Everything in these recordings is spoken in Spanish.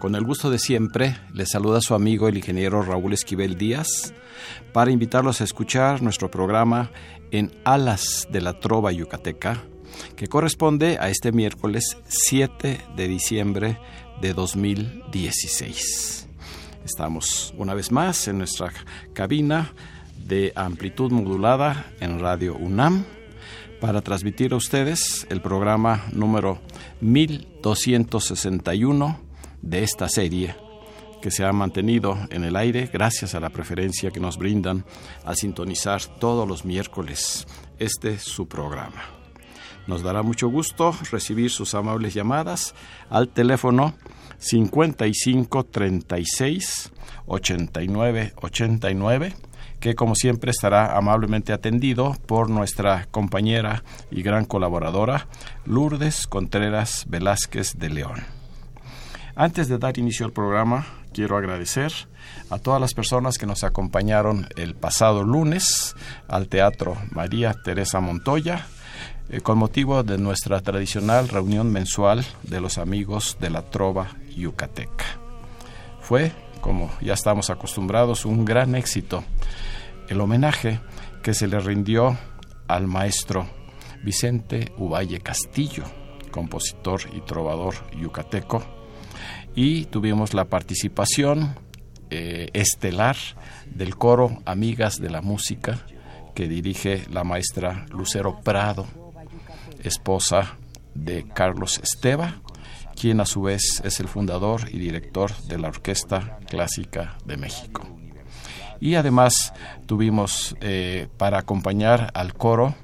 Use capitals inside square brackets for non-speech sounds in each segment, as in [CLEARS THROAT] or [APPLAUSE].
Con el gusto de siempre, les saluda su amigo el ingeniero Raúl Esquivel Díaz para invitarlos a escuchar nuestro programa en Alas de la Trova Yucateca, que corresponde a este miércoles 7 de diciembre de 2016. Estamos una vez más en nuestra cabina de amplitud modulada en Radio UNAM para transmitir a ustedes el programa número 1261 de esta serie que se ha mantenido en el aire gracias a la preferencia que nos brindan al sintonizar todos los miércoles este su programa. Nos dará mucho gusto recibir sus amables llamadas al teléfono 55 36 89 89 que como siempre estará amablemente atendido por nuestra compañera y gran colaboradora Lourdes Contreras Velázquez de León. Antes de dar inicio al programa, quiero agradecer a todas las personas que nos acompañaron el pasado lunes al Teatro María Teresa Montoya eh, con motivo de nuestra tradicional reunión mensual de los amigos de la Trova Yucateca. Fue, como ya estamos acostumbrados, un gran éxito el homenaje que se le rindió al maestro Vicente Uvalle Castillo, compositor y trovador yucateco, y tuvimos la participación eh, estelar del coro Amigas de la Música que dirige la maestra Lucero Prado, esposa de Carlos Esteva, quien a su vez es el fundador y director de la Orquesta Clásica de México. Y además tuvimos eh, para acompañar al coro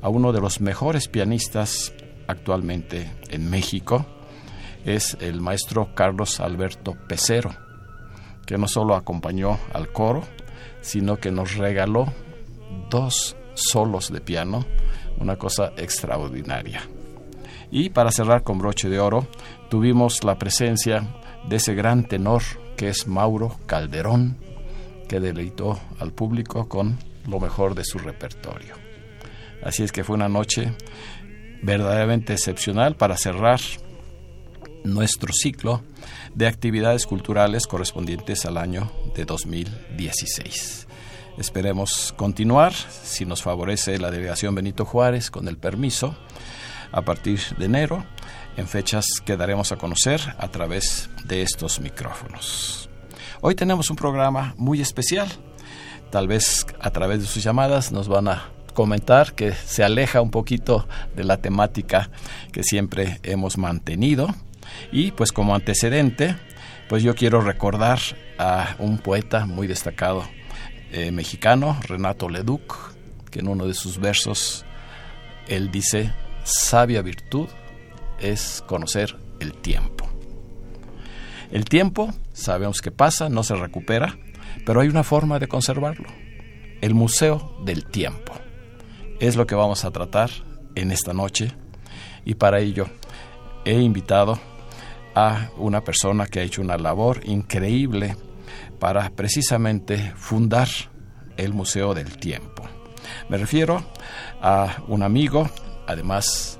a uno de los mejores pianistas actualmente en México, es el maestro Carlos Alberto Pecero, que no solo acompañó al coro, sino que nos regaló dos solos de piano, una cosa extraordinaria. Y para cerrar con broche de oro, tuvimos la presencia de ese gran tenor que es Mauro Calderón, que deleitó al público con lo mejor de su repertorio. Así es que fue una noche verdaderamente excepcional para cerrar nuestro ciclo de actividades culturales correspondientes al año de 2016. Esperemos continuar, si nos favorece la delegación Benito Juárez, con el permiso, a partir de enero, en fechas que daremos a conocer a través de estos micrófonos. Hoy tenemos un programa muy especial. Tal vez a través de sus llamadas nos van a comentar que se aleja un poquito de la temática que siempre hemos mantenido y pues como antecedente, pues yo quiero recordar a un poeta muy destacado eh, mexicano, Renato Leduc, que en uno de sus versos él dice, sabia virtud es conocer el tiempo. El tiempo, sabemos que pasa, no se recupera, pero hay una forma de conservarlo, el Museo del Tiempo. Es lo que vamos a tratar en esta noche y para ello he invitado a una persona que ha hecho una labor increíble para precisamente fundar el Museo del Tiempo. Me refiero a un amigo, además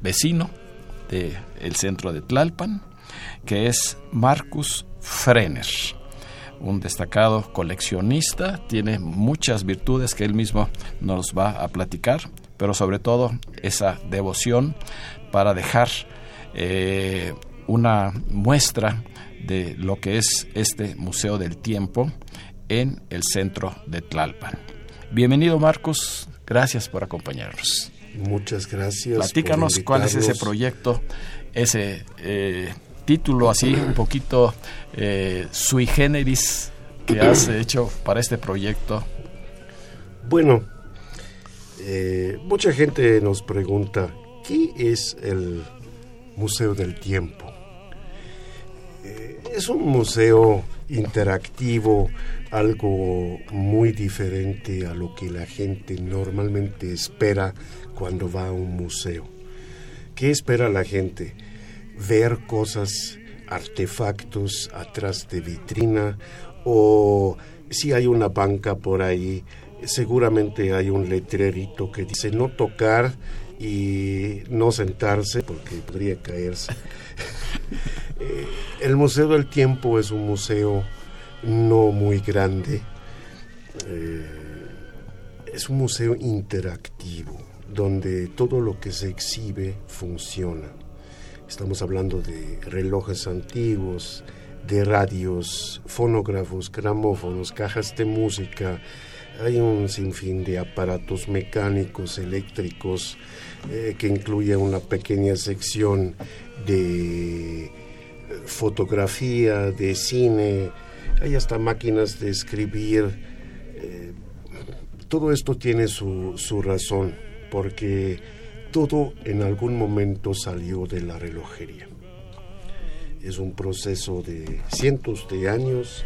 vecino del centro de Tlalpan, que es Marcus Frener, un destacado coleccionista, tiene muchas virtudes que él mismo nos va a platicar, pero sobre todo esa devoción para dejar eh, una muestra de lo que es este Museo del Tiempo en el centro de Tlalpan. Bienvenido Marcos, gracias por acompañarnos. Muchas gracias. Platícanos cuál es ese proyecto, ese eh, título así un poquito eh, sui generis que has [CLEARS THROAT] hecho para este proyecto. Bueno, eh, mucha gente nos pregunta, ¿qué es el Museo del Tiempo? Es un museo interactivo, algo muy diferente a lo que la gente normalmente espera cuando va a un museo. ¿Qué espera la gente? Ver cosas, artefactos atrás de vitrina o si hay una banca por ahí, seguramente hay un letrerito que dice no tocar y no sentarse porque podría caerse. [LAUGHS] Eh, el Museo del Tiempo es un museo no muy grande, eh, es un museo interactivo donde todo lo que se exhibe funciona. Estamos hablando de relojes antiguos, de radios, fonógrafos, gramófonos, cajas de música. Hay un sinfín de aparatos mecánicos, eléctricos, eh, que incluye una pequeña sección de fotografía, de cine, hay hasta máquinas de escribir. Eh, todo esto tiene su, su razón, porque todo en algún momento salió de la relojería. Es un proceso de cientos de años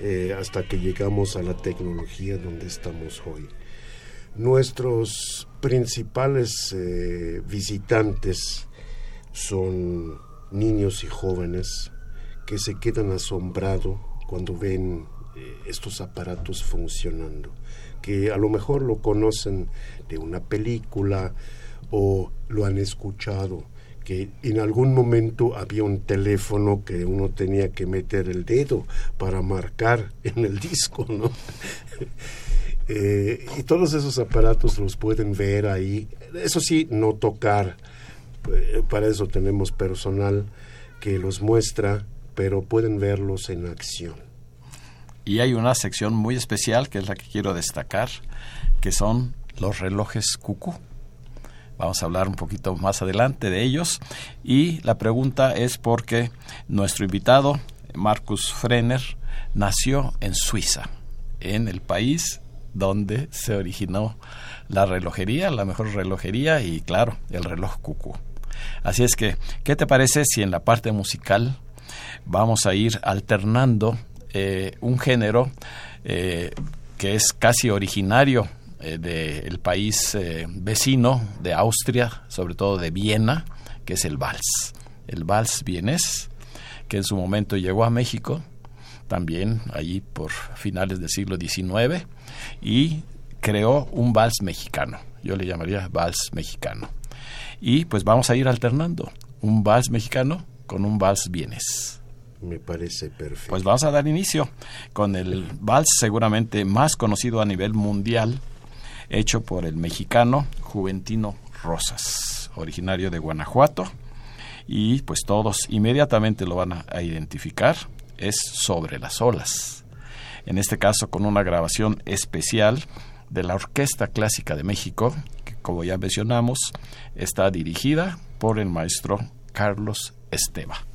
eh, hasta que llegamos a la tecnología donde estamos hoy. Nuestros principales eh, visitantes son niños y jóvenes que se quedan asombrados cuando ven eh, estos aparatos funcionando, que a lo mejor lo conocen de una película o lo han escuchado, que en algún momento había un teléfono que uno tenía que meter el dedo para marcar [LAUGHS] en el disco, ¿no? [LAUGHS] Eh, y todos esos aparatos los pueden ver ahí, eso sí, no tocar, para eso tenemos personal que los muestra, pero pueden verlos en acción. Y hay una sección muy especial que es la que quiero destacar, que son los relojes cucú. Vamos a hablar un poquito más adelante de ellos. Y la pregunta es porque nuestro invitado, Marcus Frenner, nació en Suiza, en el país donde se originó la relojería, la mejor relojería y claro, el reloj cucú. Así es que, ¿qué te parece si en la parte musical vamos a ir alternando eh, un género eh, que es casi originario eh, del país vecino de Austria, sobre todo de Viena, que es el vals. El vals vienés, que en su momento llegó a México, también allí por finales del siglo XIX, y creó un vals mexicano. Yo le llamaría vals mexicano y pues vamos a ir alternando un vals mexicano con un vals vienes. Me parece perfecto. Pues vamos a dar inicio con el vals seguramente más conocido a nivel mundial, hecho por el mexicano Juventino Rosas, originario de Guanajuato, y pues todos inmediatamente lo van a, a identificar, es sobre las olas. En este caso con una grabación especial de la Orquesta Clásica de México, como ya mencionamos, está dirigida por el maestro Carlos Esteba.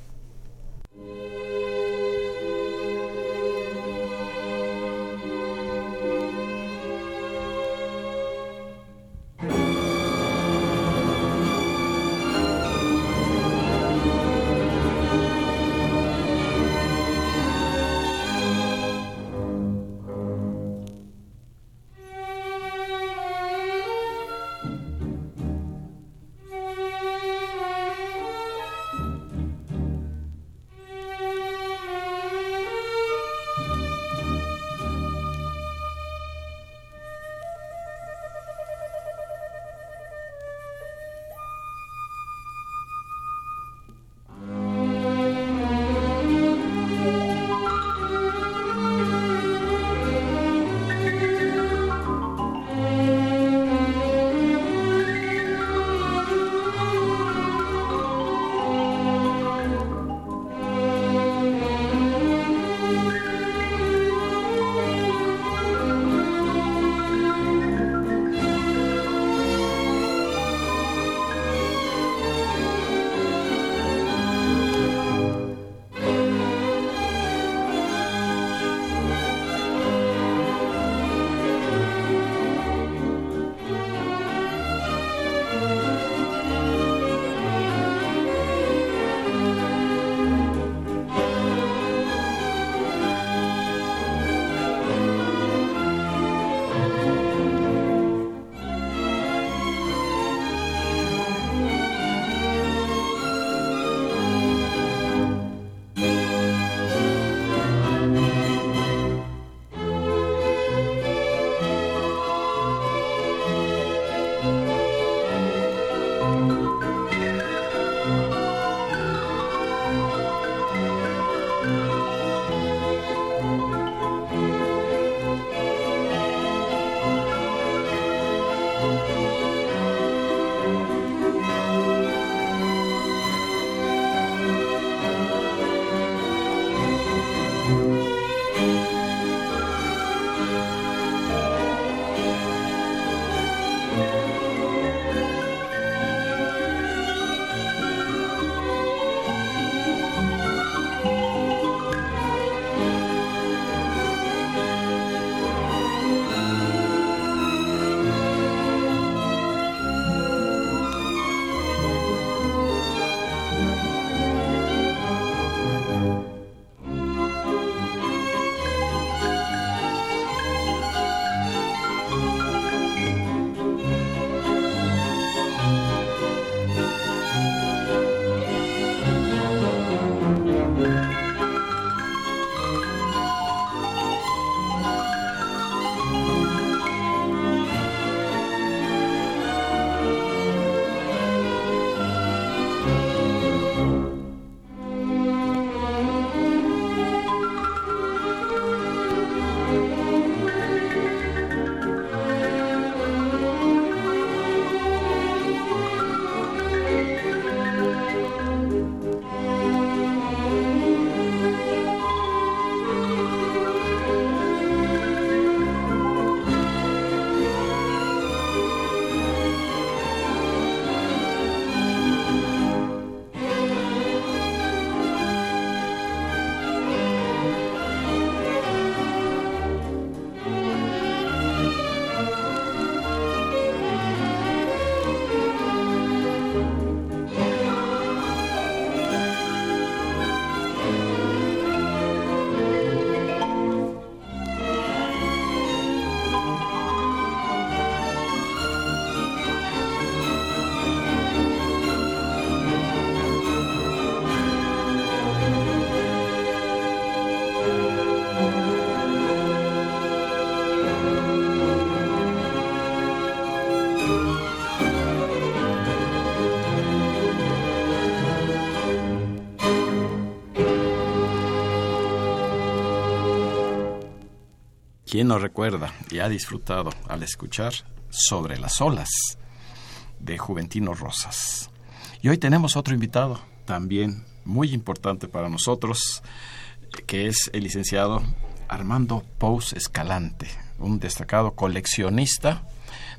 ¿Quién no recuerda y ha disfrutado al escuchar Sobre las olas de Juventino Rosas? Y hoy tenemos otro invitado, también muy importante para nosotros, que es el licenciado Armando Pous Escalante, un destacado coleccionista,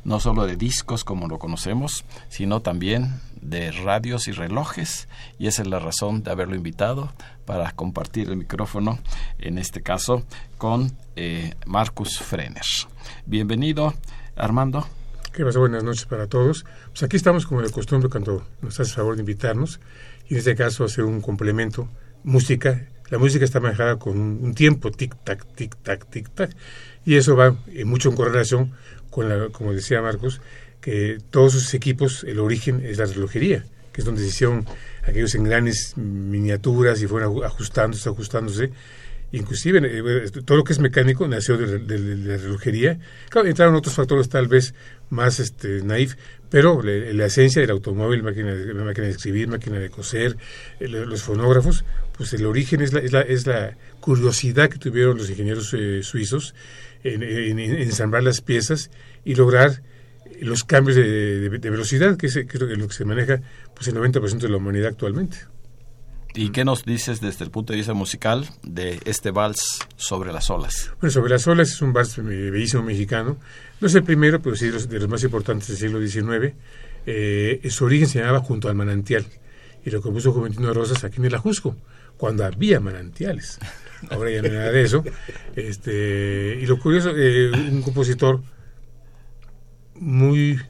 no solo de discos como lo conocemos, sino también de radios y relojes, y esa es la razón de haberlo invitado para compartir el micrófono, en este caso, con eh, Marcus Frener. Bienvenido, Armando. ¿Qué pasa? Buenas noches para todos. Pues aquí estamos como de costumbre cuando nos hace favor de invitarnos, y en este caso hacer un complemento, música. La música está manejada con un, tiempo, tic-tac, tic-tac, tic-tac, y eso va mucho en correlación con, la, como decía Marcos, que todos sus equipos, el origen es la relojería, que es donde se hicieron aquellos en grandes miniaturas y fueron ajustándose, ajustándose. Inclusive eh, todo lo que es mecánico nació de, la relojería. Claro, entraron otros factores tal vez más este, naif, pero la, esencia del automóvil, máquina de, máquina de escribir, máquina de coser, los fonógrafos, pues el origen es la, es la, es la curiosidad que tuvieron los ingenieros eh, suizos en, ensamblar las piezas y lograr los cambios de, velocidad, que es, lo que se maneja pues el 90% de la humanidad actualmente. ¿Y qué nos dices desde el punto de vista musical de este vals sobre las olas? Bueno, sobre las olas es un vals bellísimo mexicano. No es el primero, pero sí de los, más importantes del siglo XIX. Eh, su origen se llamaba Junto al Manantial y lo compuso Juventino Rosas aquí en el Ajusco, cuando había manantiales. Ahora ya no hay nada de eso. Este, y lo curioso, eh, un compositor muy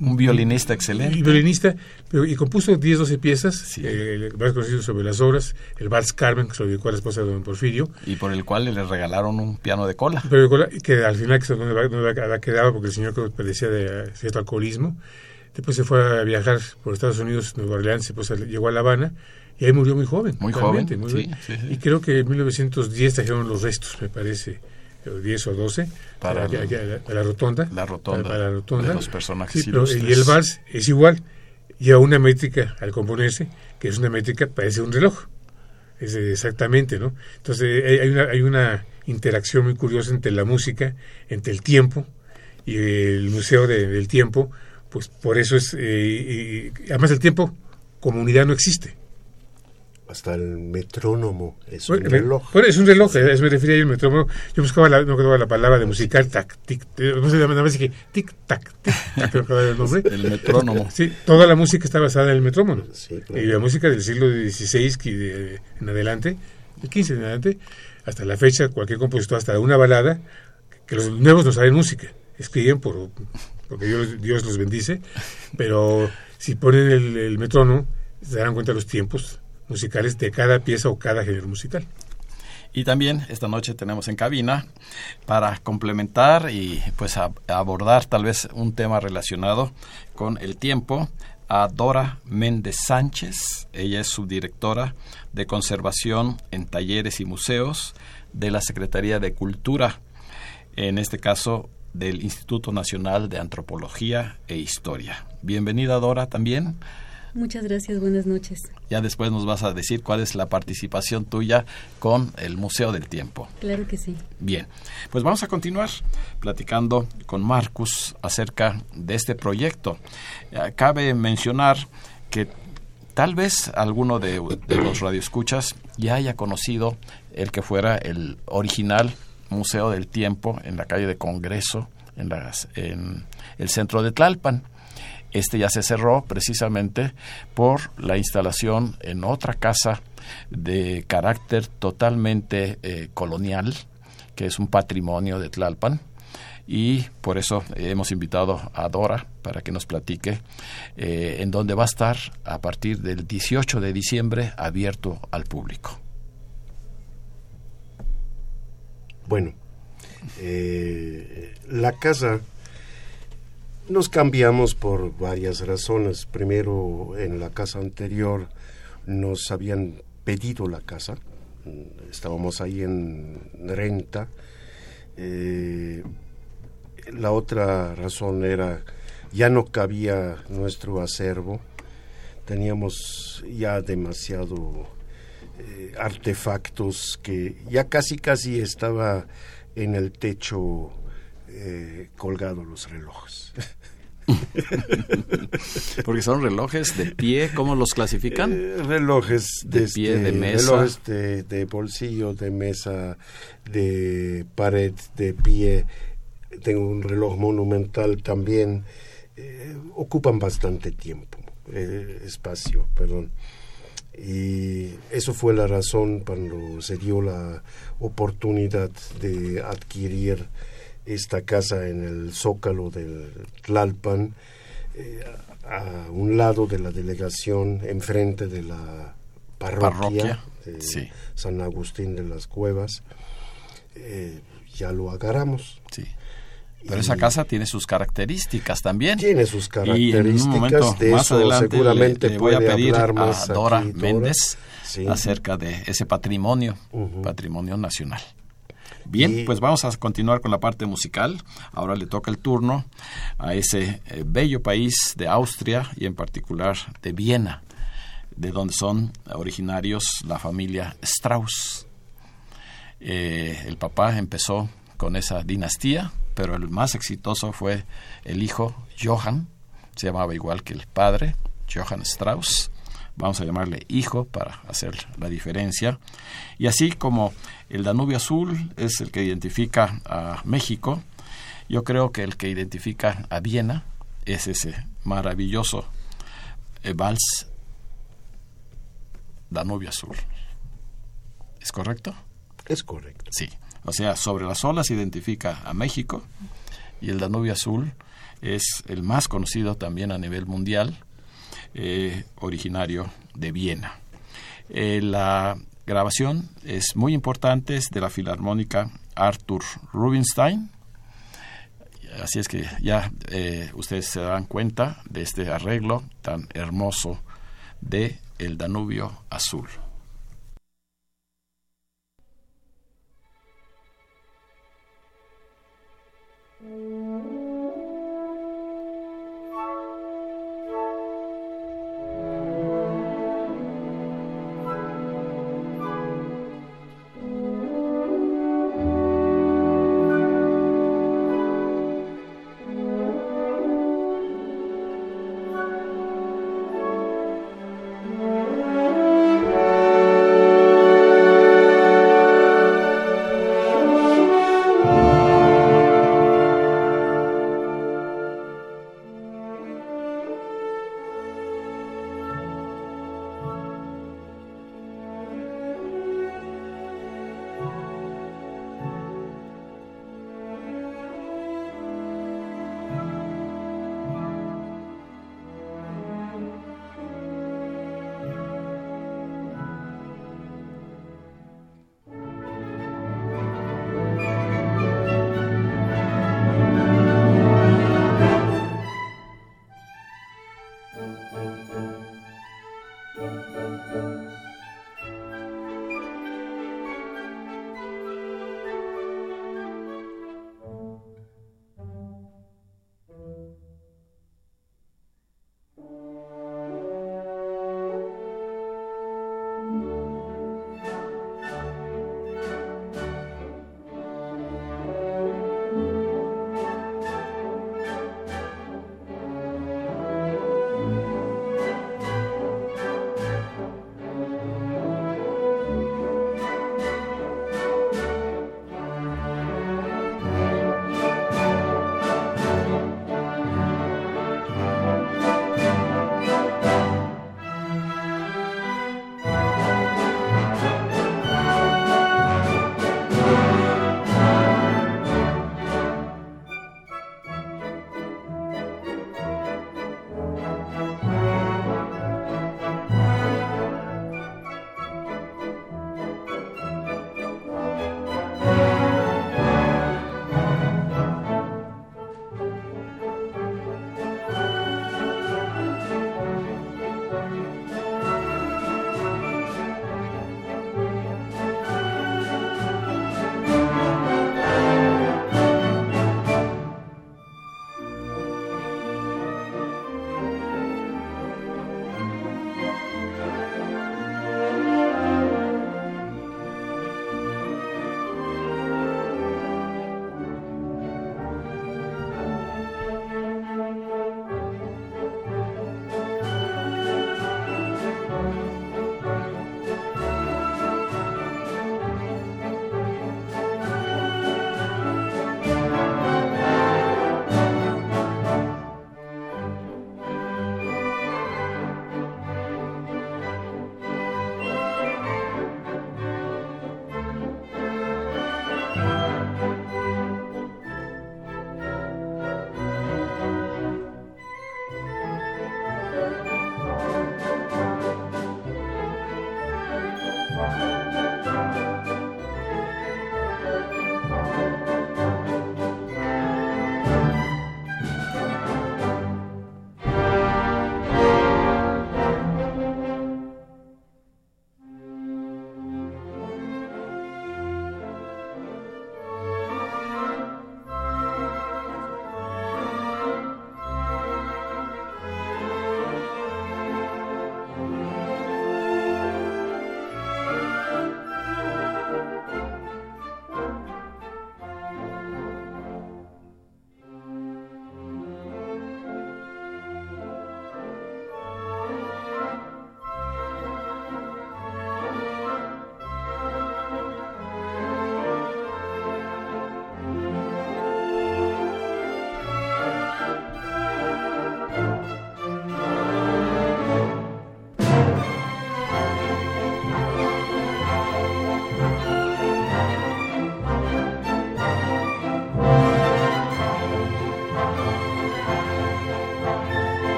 un violinista excelente. Y violinista, y compuso 10, 12 piezas, eh, más conocido sobre las obras, el Vals Carmen, que se lo dedicó a la esposa de don Porfirio. Y por el cual le regalaron un piano de cola. Pero de cola, que al final que no, no había quedado porque el señor padecía de cierto alcoholismo. Después se fue a viajar por Estados Unidos, Nueva Orleans, después llegó a La Habana y ahí murió muy joven. Muy joven, Y creo que en 1910 trajeron los restos, me parece 10 o 12 para, la rotonda. La rotonda. Para, la rotonda. De los personajes y el vals es igual. Lleva una métrica al componerse, que es una métrica, parece un reloj. Es exactamente, ¿no? Entonces hay una, hay una interacción muy curiosa entre la música, entre el tiempo y el Museo del Tiempo. Pues por eso es. Eh, además, el tiempo como unidad no existe hasta el metrónomo es un reloj. Bueno, es un reloj, eh, me refería al metrónomo. Yo buscaba la, no la palabra de musical, tac, tic, no sé, nada más que tic, tac, tic, tac, [LAUGHS] el nombre. el metrónomo. Sí, toda la música está basada en el metrónomo. Y la música del siglo XVI que en adelante, el XV en adelante, hasta la fecha, cualquier compositor, hasta una balada, que los nuevos no saben música, escriben por, porque Dios, Dios los bendice, pero si ponen el, el metrónomo, se darán cuenta de los tiempos musicales de cada pieza o cada género musical. Y también esta noche tenemos en cabina para complementar y pues abordar tal vez un tema relacionado con el tiempo a Dora Méndez Sánchez. Ella es subdirectora de conservación en talleres y museos de la Secretaría de Cultura, en este caso del Instituto Nacional de Antropología e Historia. Bienvenida Dora también. Muchas gracias, buenas noches. Ya después nos vas a decir cuál es la participación tuya con el Museo del Tiempo. Claro que sí. Bien, pues vamos a continuar platicando con Marcus acerca de este proyecto. Cabe mencionar que tal vez alguno de, los radioescuchas ya haya conocido el que fuera el original Museo del Tiempo en la calle de Congreso, en, las, en el centro de Tlalpan. Este ya se cerró precisamente por la instalación en otra casa de carácter totalmente eh, colonial, que es un patrimonio de Tlalpan. Y por eso hemos invitado a Dora para que nos platique eh, en dónde va a estar a partir del 18 de diciembre abierto al público. Bueno, eh, la casa nos cambiamos por varias razones. Primero, en la casa anterior nos habían pedido la casa. Estábamos ahí en renta. Eh, la otra razón era ya no cabía nuestro acervo. Teníamos ya demasiado eh, artefactos que ya casi casi estaba en el techo eh, colgados los relojes. [LAUGHS] Porque son relojes de pie, ¿cómo los clasifican? Eh, relojes de, pie, de mesa. Relojes de, bolsillo, de mesa, de pared, de pie. Tengo un reloj monumental también. Eh, ocupan bastante tiempo, eh, espacio, perdón. Y eso fue la razón cuando se dio la oportunidad de adquirir esta casa en el zócalo del Tlalpan, eh, a un lado de la delegación, enfrente de la parroquia, de San Agustín de las Cuevas. Eh, ya lo agarramos. Sí. Pero esa casa tiene sus características también. Tiene sus características. de más eso seguramente voy a pedir a Dora Méndez acerca de ese patrimonio, patrimonio nacional. Bien, pues vamos a continuar con la parte musical. Ahora le toca el turno a ese eh, bello país de Austria y en particular de Viena, de donde son originarios la familia Strauss. Eh, el papá empezó con esa dinastía, pero el más exitoso fue el hijo Johann, se llamaba igual que el padre, Johann Strauss vamos a llamarle hijo para hacer la diferencia. Y así como el Danubio Azul es el que identifica a México, yo creo que el que identifica a Viena es ese maravilloso eh, vals Danubio Azul. ¿Es correcto? Es correcto. Sí. O sea, sobre las olas identifica a México y el Danubio Azul es el más conocido también a nivel mundial eh, originario de Viena. Eh, la grabación es muy importante, es de la Filarmónica Arthur Rubinstein. Así es que ya eh, ustedes se dan cuenta de este arreglo tan hermoso de El Danubio Azul.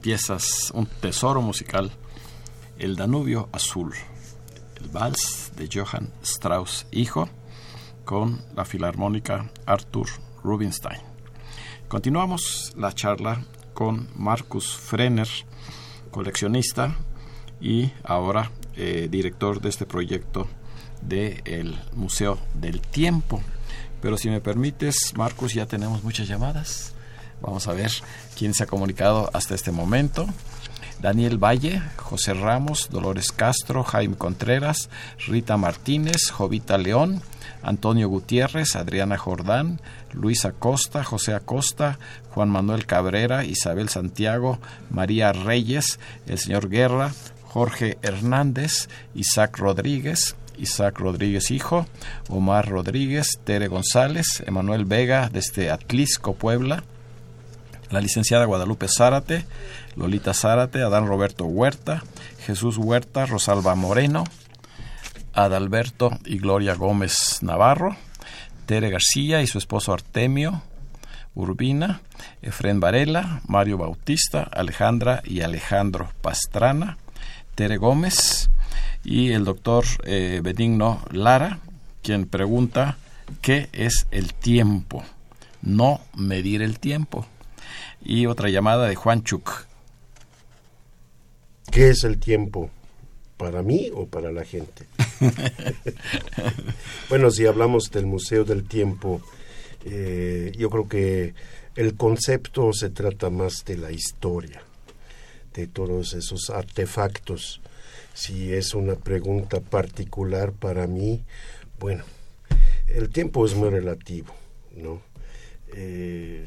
Piezas, un tesoro musical, El Danubio Azul, el vals de Johann Strauss, hijo, con la filarmónica Arthur Rubinstein. Continuamos la charla con Marcus Frenner, coleccionista y ahora eh, director de este proyecto del Museo del Tiempo. Pero si me permites, Marcus, ya tenemos muchas llamadas. Vamos a ver quién se ha comunicado hasta este momento. Daniel Valle, José Ramos, Dolores Castro, Jaime Contreras, Rita Martínez, Jovita León, Antonio Gutiérrez, Adriana Jordán, Luis Acosta, José Acosta, Juan Manuel Cabrera, Isabel Santiago, María Reyes, el señor Guerra, Jorge Hernández, Isaac Rodríguez, Isaac Rodríguez Hijo, Omar Rodríguez, Tere González, Emanuel Vega desde Atlisco, Puebla, la licenciada Guadalupe Zárate, Lolita Zárate, Adán Roberto Huerta, Jesús Huerta, Rosalba Moreno, Adalberto y Gloria Gómez Navarro, Tere García y su esposo Artemio Urbina, Efren Varela, Mario Bautista, Alejandra y Alejandro Pastrana, Tere Gómez y el doctor eh, Benigno Lara, quien pregunta qué es el tiempo, no medir el tiempo. Y otra llamada de Juan Chuk. ¿Qué es el tiempo? ¿Para mí o para la gente? [LAUGHS] bueno, si hablamos del Museo del Tiempo, eh, yo creo que el concepto se trata más de la historia, de todos esos artefactos. Si es una pregunta particular para mí, bueno, el tiempo es muy relativo, ¿no? Eh,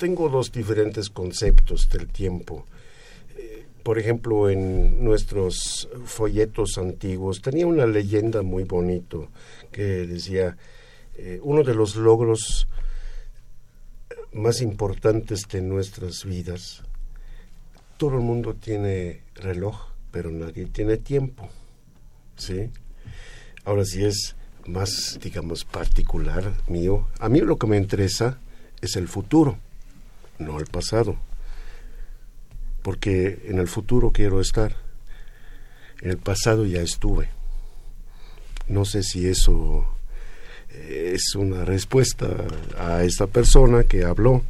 tengo dos diferentes conceptos del tiempo por ejemplo, en nuestros folletos antiguos tenía una leyenda muy bonito que decía, eh, uno de los logros más importantes de nuestras vidas, todo el mundo tiene reloj, pero nadie tiene tiempo. ¿Sí? Ahora si es más, digamos, particular mío, a mí lo que me interesa es el futuro, no el pasado porque en el futuro quiero estar. En el pasado ya estuve. No sé si eso es una respuesta a esta persona que habló,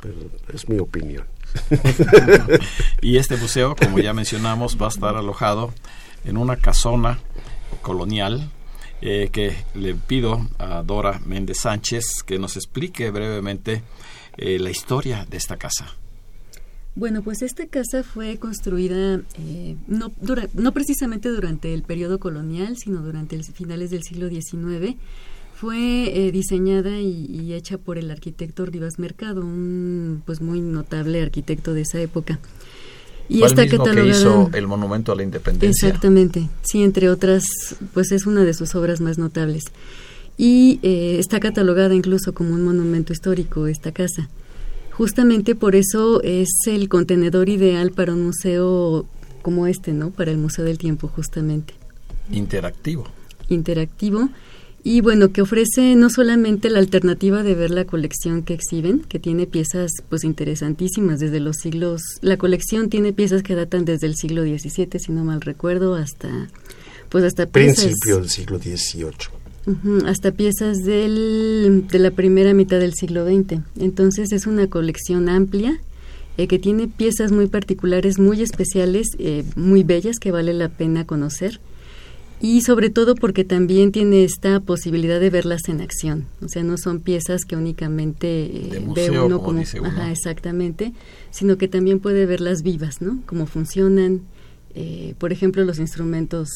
pero es mi opinión. [LAUGHS] y este museo, como ya mencionamos, va a estar alojado en una casona colonial eh, que le pido a Dora Méndez Sánchez que nos explique brevemente eh, la historia de esta casa. Bueno, pues esta casa fue construida eh, no, no precisamente durante el periodo colonial, sino durante los finales del siglo XIX. Fue eh, diseñada y, hecha por el arquitecto Rivas Mercado, un pues muy notable arquitecto de esa época. Y está mismo que hizo el Monumento a la Independencia. Exactamente, sí, entre otras, pues es una de sus obras más notables. Y eh, está catalogada incluso como un monumento histórico esta casa. Justamente por eso es el contenedor ideal para un museo como este, ¿no? Para el Museo del Tiempo, justamente. Interactivo. Interactivo. Y bueno, que ofrece no solamente la alternativa de ver la colección que exhiben, que tiene piezas pues interesantísimas desde los siglos, la colección tiene piezas que datan desde el siglo XVII, si no mal recuerdo, hasta pues hasta principio del siglo XVIII hasta piezas del, de la primera mitad del siglo XX. Entonces es una colección amplia eh, que tiene piezas muy particulares, muy especiales, eh, muy bellas que vale la pena conocer. Y sobre todo porque también tiene esta posibilidad de verlas en acción. O sea, no son piezas que únicamente eh, ve uno como, Ajá, exactamente, sino que también puede verlas vivas, ¿no? Cómo funcionan. por ejemplo, los instrumentos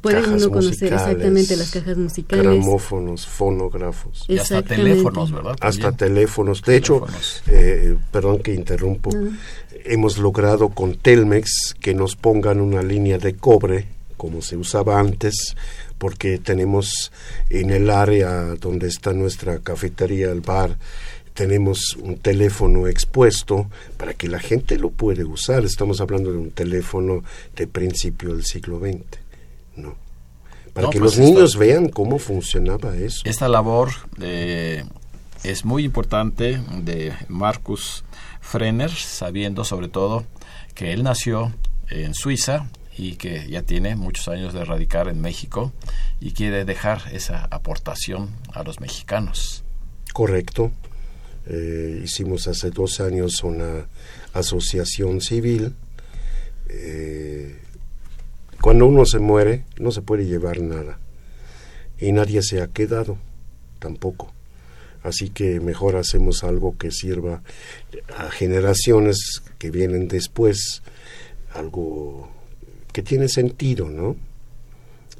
puede uno conocer exactamente las cajas musicales. Gramófonos, fonógrafos. Y hasta teléfonos, ¿verdad? Hasta teléfonos. De hecho, eh, perdón que interrumpo, hemos logrado con Telmex que nos pongan una línea de cobre, como se usaba antes, porque tenemos en el área donde está nuestra cafetería, el bar, tenemos un teléfono expuesto para que la gente lo puede usar. Estamos hablando de un teléfono de principio del siglo XX. No. Para que pues los niños vean cómo funcionaba eso. Esta labor de es muy importante de Marcus Frenner, sabiendo sobre todo que él nació en Suiza y que ya tiene muchos años de radicar en México y quiere dejar esa aportación a los mexicanos. Correcto. Eh, hicimos hace dos años una asociación civil. Eh, cuando uno se muere, no se puede llevar nada. Y nadie se ha quedado tampoco. Así que mejor hacemos algo que sirva a generaciones que vienen después, algo que tiene sentido, ¿no?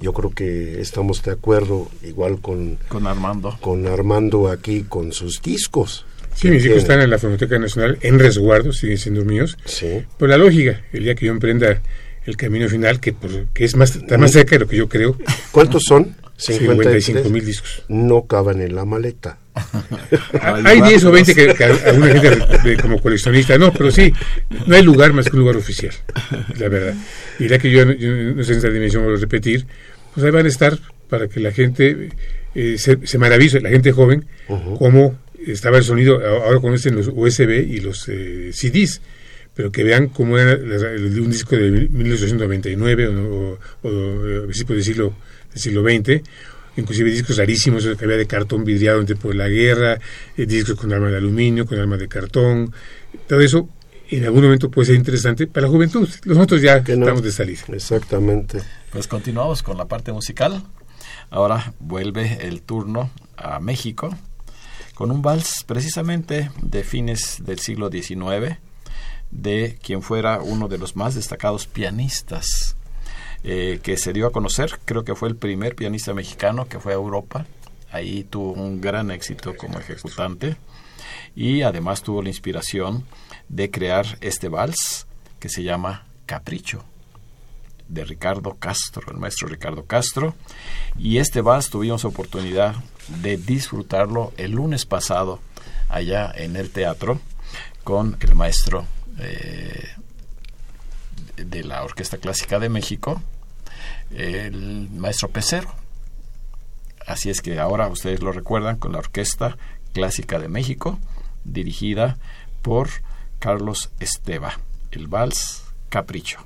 Yo creo que estamos de acuerdo igual con, con Armando. Con Armando aquí con sus discos. Sí, mis discos están en la Fonoteca Nacional en resguardo, siguen siendo míos. Sí. Por la lógica, el día que yo emprenda el camino final, que, por, que es más, está más cerca de lo que yo creo. ¿Cuántos son? 55 mil discos. No caban en la maleta. hay 10 o 20 que, alguna gente como coleccionista, no, pero sí, no hay lugar más que un lugar oficial, la verdad. Y ya que yo, no sé en esta dimensión, voy a repetir, pues ahí van a estar para que la gente eh, se, se, maravice, la gente joven, cómo estaba el sonido, ahora conocen los USB y los eh, CDs, pero que vean cómo era un disco de 1899 o, o, o principios del siglo, del siglo XX, inclusive discos rarísimos que había de cartón vidriado en tiempo de la guerra, eh, discos con armas de aluminio, con armas de cartón, todo eso en algún momento puede ser interesante para la juventud. Nosotros ya estamos de salida. Exactamente. Pues continuamos con la parte musical. Ahora vuelve el turno a México con un vals precisamente de fines del siglo XIX de quien fuera uno de los más destacados pianistas eh, que se dio a conocer. Creo que fue el primer pianista mexicano que fue a Europa. Ahí tuvo un gran éxito como ejecutante y además tuvo la inspiración de crear este vals que se llama Capricho de Ricardo Castro, el maestro Ricardo Castro. Y este vals tuvimos oportunidad de disfrutarlo el lunes pasado allá en el teatro con el maestro eh, de la Orquesta Clásica de México, el maestro Pecero. Así es que ahora ustedes lo recuerdan con la Orquesta Clásica de México, dirigida por Carlos Esteba, el vals Capricho.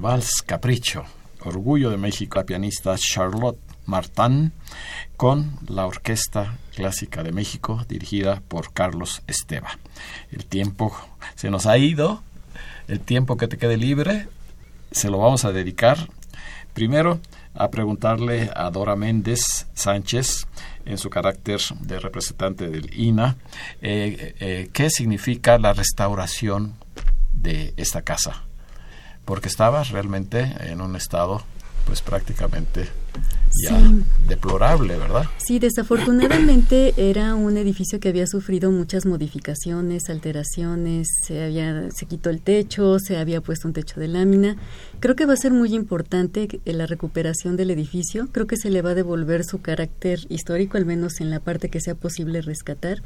Vals Capricho, Orgullo de México, la pianista Charlotte Martin, con la Orquesta Clásica de México, dirigida por Carlos Esteba. El tiempo se nos ha ido, el tiempo que te quede libre, se lo vamos a dedicar primero a preguntarle a Dora Méndez Sánchez, en su carácter de representante del INA, eh, eh, qué significa la restauración de esta casa porque estaba realmente en un estado pues prácticamente ya deplorable, ¿verdad? Sí, desafortunadamente era un edificio que había sufrido muchas modificaciones, alteraciones, se había se quitó el techo, se había puesto un techo de lámina. Creo que va a ser muy importante la recuperación del edificio, creo que se le va a devolver su carácter histórico al menos en la parte que sea posible rescatar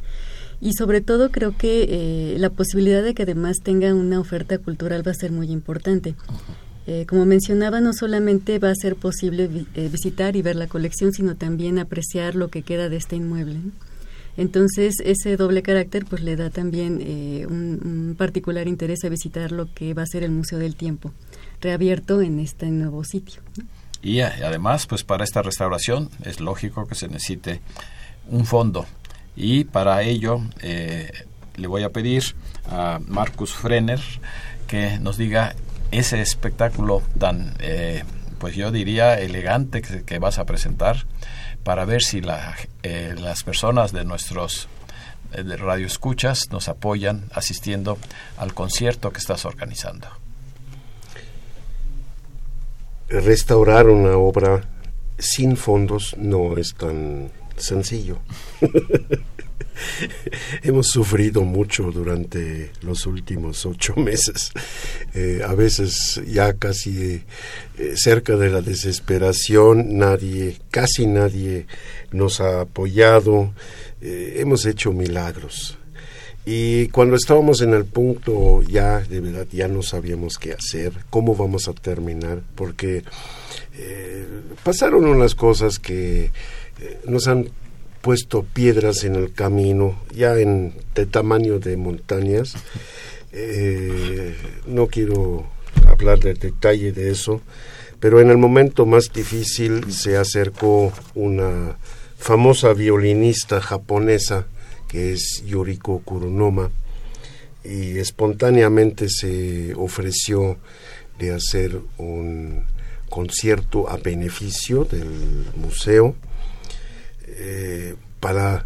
y sobre todo creo que eh, la posibilidad de que además tenga una oferta cultural va a ser muy importante. Eh, como mencionaba, no solamente va a ser posible eh, visitar y ver la colección, sino también apreciar lo que queda de este inmueble. Entonces, ese doble carácter pues le da también un, particular interés a visitar lo que va a ser el Museo del Tiempo, reabierto en este nuevo sitio. Y además, pues para esta restauración es lógico que se necesite un fondo y para ello eh, le voy a pedir a Marcus Frenner que nos diga ese espectáculo tan, eh, pues yo diría, elegante que, vas a presentar para ver si la, eh, las personas de nuestros de radio escuchas nos apoyan asistiendo al concierto que estás organizando. Restaurar una obra sin fondos no es tan sencillo. [LAUGHS] Hemos sufrido mucho durante los últimos ocho meses, eh, a veces ya casi eh, cerca de la desesperación, nadie, casi nadie nos ha apoyado, eh, hemos hecho milagros. Y cuando estábamos en el punto ya, de verdad, ya no sabíamos qué hacer, cómo vamos a terminar, porque pasaron unas cosas que nos han puesto piedras en el camino, ya en de tamaño de montañas. Eh, no quiero hablar del detalle de eso, pero en el momento más difícil se acercó una famosa violinista japonesa que es Yoriko Kuronoma y espontáneamente se ofreció de hacer un concierto a beneficio del museo eh, para,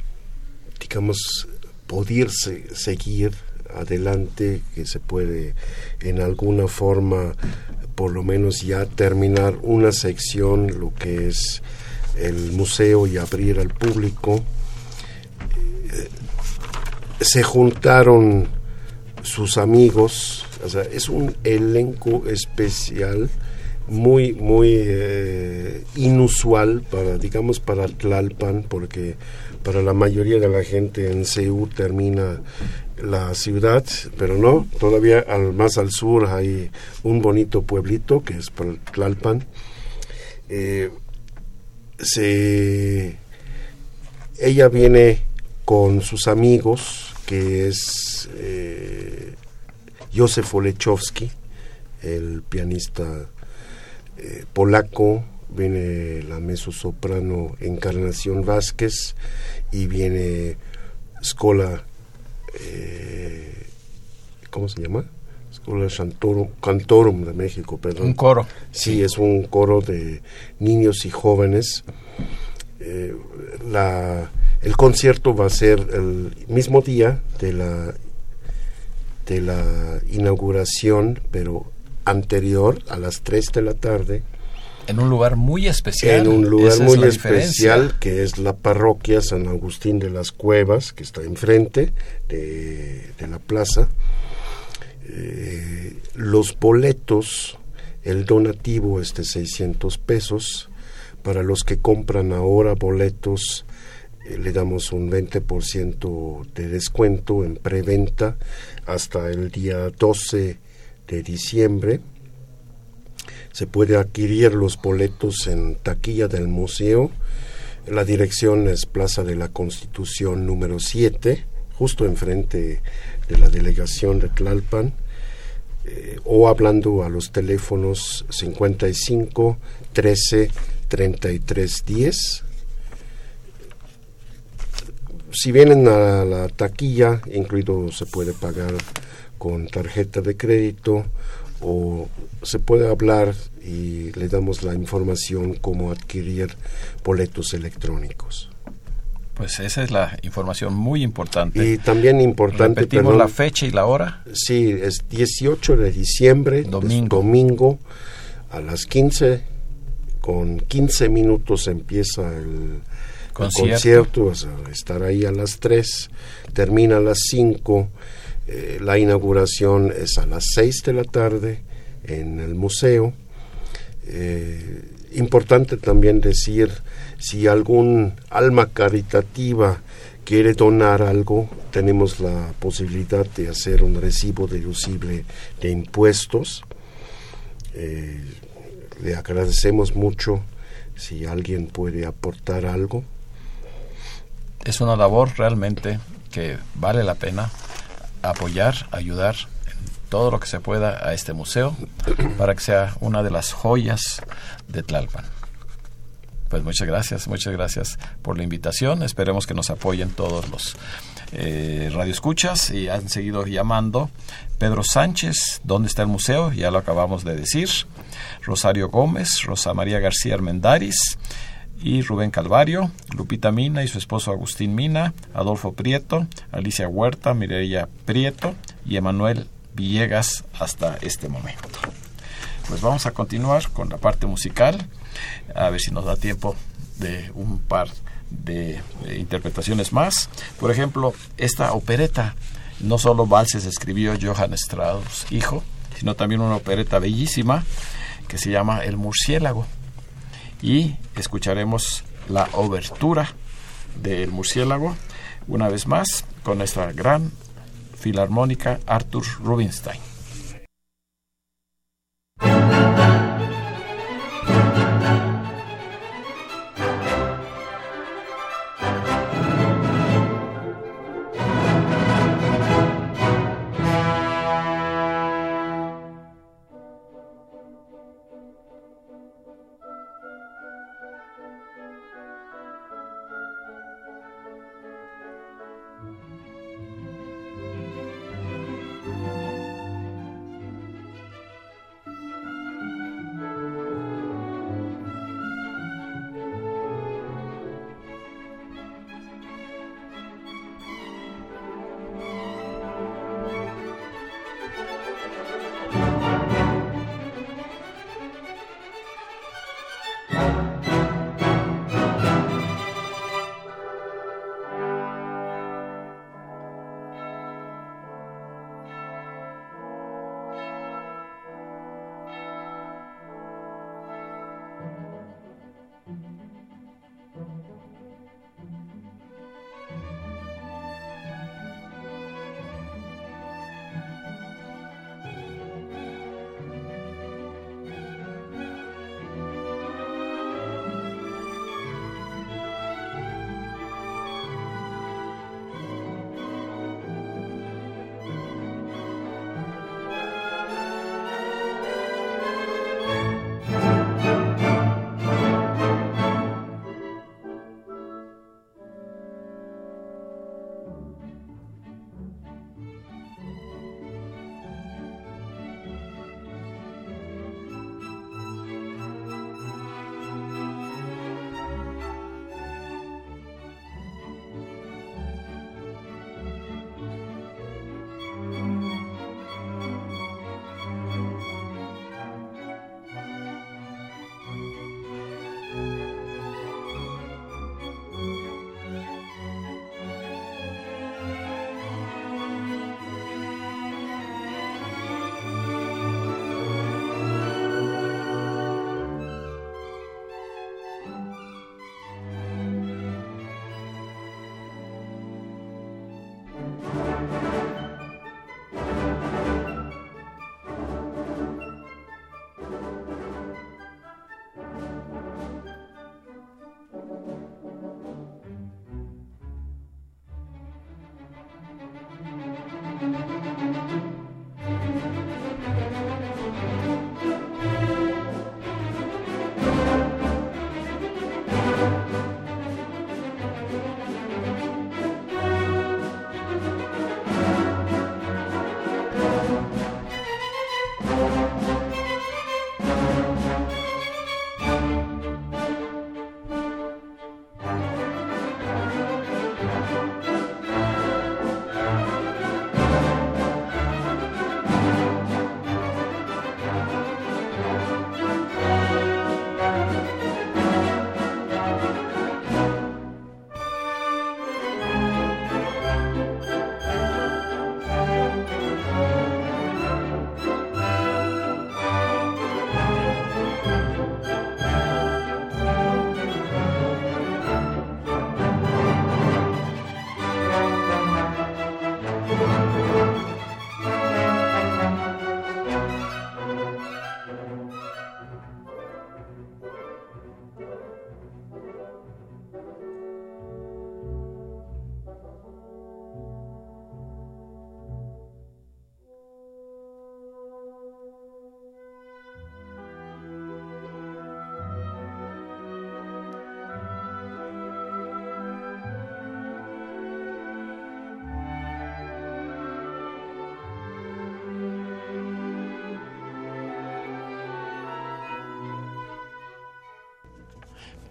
digamos, poder seguir adelante, que se puede en alguna forma, por lo menos ya terminar una sección, lo que es el museo y abrir al público. Eh, se juntaron sus amigos, o sea, es un elenco especial muy muy eh, inusual para digamos para Tlalpan porque para la mayoría de la gente en Ceú termina la ciudad pero no todavía más al sur hay un bonito pueblito que es Tlalpan. Eh, se ella viene con sus amigos que es eh, Józef Olechowski el pianista eh, polaco, viene la mezzo-soprano Encarnación Vázquez y viene Scola, eh, ¿cómo se llama? Scola Cantorum de México, perdón. Un coro. Sí, es un coro de niños y jóvenes. Eh, la, el concierto va a ser el mismo día de la de la inauguración, pero anterior a las 3 de la tarde. En un lugar muy especial. En un lugar muy especial que es la parroquia San Agustín de las Cuevas, que está enfrente de, la plaza. Eh, los boletos, el donativo es de 600 pesos. Para los que compran ahora boletos, eh, le damos un 20% de descuento en preventa hasta el día 12 de diciembre. Se puede adquirir los boletos en taquilla del museo. La dirección es Plaza de la Constitución número 7, justo enfrente de la delegación de Tlalpan, eh, o hablando a los teléfonos 55 13 33 10. Si vienen a la taquilla, incluido se puede pagar con tarjeta de crédito o se puede hablar y le damos la información cómo adquirir boletos electrónicos. Pues esa es la información muy importante. Y también importante... ¿Repetimos la fecha y la hora? Sí, es 18 de diciembre, domingo, domingo a las 15, con 15 minutos empieza el concierto, estar ahí a las 3, termina a las 5 eh, la inauguración es a las 6 de la tarde en el museo. Eh, importante también decir, si algún alma caritativa quiere donar algo, tenemos la posibilidad de hacer un recibo deducible de impuestos. Eh, le agradecemos mucho si alguien puede aportar algo. Es una labor realmente que vale la pena apoyar, ayudar en todo lo que se pueda a este museo para que sea una de las joyas de Tlalpan. Pues muchas gracias, muchas gracias por la invitación. Esperemos que nos apoyen todos los eh, radioescuchas y han seguido llamando. Pedro Sánchez, ¿dónde está el museo? Ya lo acabamos de decir. Rosario Gómez, Rosa María García Armendaris y Rubén Calvario, Lupita Mina y su esposo Agustín Mina, Adolfo Prieto, Alicia Huerta, Mireya Prieto y Emanuel Villegas hasta este momento. Pues vamos a continuar con la parte musical, a ver si nos da tiempo de un par de, interpretaciones más. Por ejemplo, esta opereta, no solo valses escribió Johann Strauss, hijo, sino también una opereta bellísima que se llama El murciélago. Y escucharemos la obertura del murciélago una vez más con nuestra gran filarmónica Arthur Rubinstein.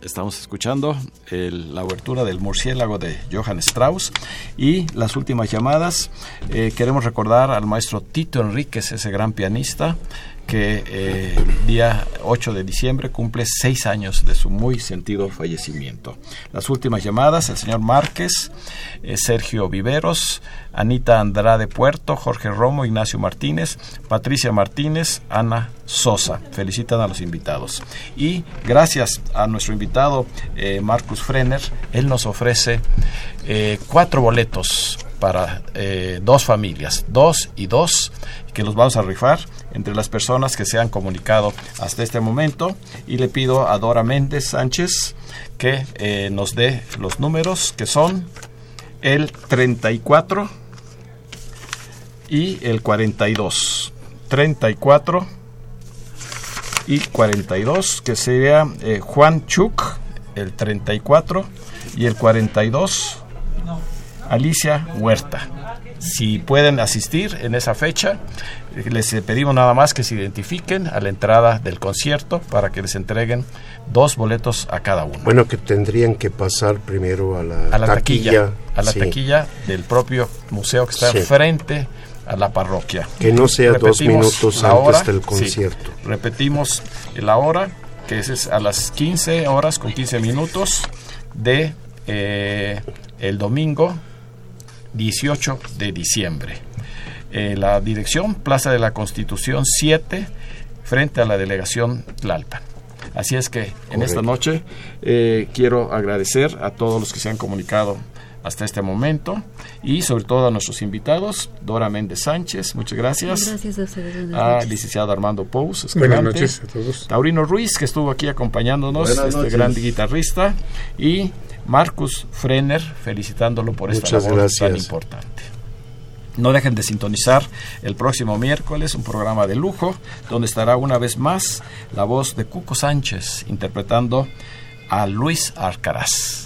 Estamos escuchando la abertura del murciélago de Johann Strauss y las últimas llamadas. Eh, queremos recordar al maestro Tito Enríquez, ese gran pianista, que eh, día 8 de diciembre cumple seis años de su muy sentido fallecimiento. Las últimas llamadas, el señor Márquez, eh, Sergio Viveros, Anita Andrade Puerto, Jorge Romo, Ignacio Martínez, Patricia Martínez, Ana Sosa. Felicitan a los invitados. Y gracias a nuestro invitado eh, Marcus Frenner, él nos ofrece eh, cuatro boletos para dos familias, dos y dos, que los vamos a rifar entre las personas que se han comunicado hasta este momento y le pido a Dora Méndez Sánchez que eh, nos dé los números que son el 34 y el 42. 34 y 42, que sería eh, Juan Chuk, el 34 y el 42, Alicia Huerta. Si pueden asistir en esa fecha, les pedimos nada más que se identifiquen a la entrada del concierto para que les entreguen dos boletos a cada uno. Bueno, que tendrían que pasar primero a la, a la taquilla, a la taquilla del propio museo que está enfrente a la parroquia. Que no sea dos minutos antes del concierto. repetimos la hora, que es a las 15 horas con 15 minutos de eh, el domingo 18 de diciembre. Eh, la dirección, Plaza de la Constitución 7, frente a la delegación Tlalpan. Así es que en esta noche eh, quiero agradecer a todos los que se han comunicado hasta este momento y sobre todo a nuestros invitados, Dora Méndez Sánchez, muchas gracias. Gracias a ustedes. A licenciado Armando Pous, Buenas noches a todos. Taurino Ruiz, que estuvo aquí acompañándonos, este gran guitarrista, y Marcus Frenner, felicitándolo por esta labor tan importante. No dejen de sintonizar el próximo miércoles un programa de lujo donde estará una vez más la voz de Cuco Sánchez interpretando a Luis Arcaraz.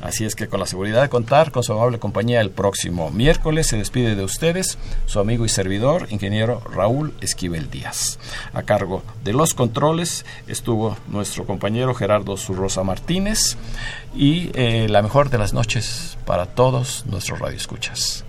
Así es que con la seguridad de contar con su amable compañía el próximo miércoles se despide de ustedes su amigo y servidor, ingeniero Raúl Esquivel Díaz. A cargo de los controles estuvo nuestro compañero Gerardo Zurrosa Martínez y eh, la mejor de las noches para todos nuestros radioescuchas.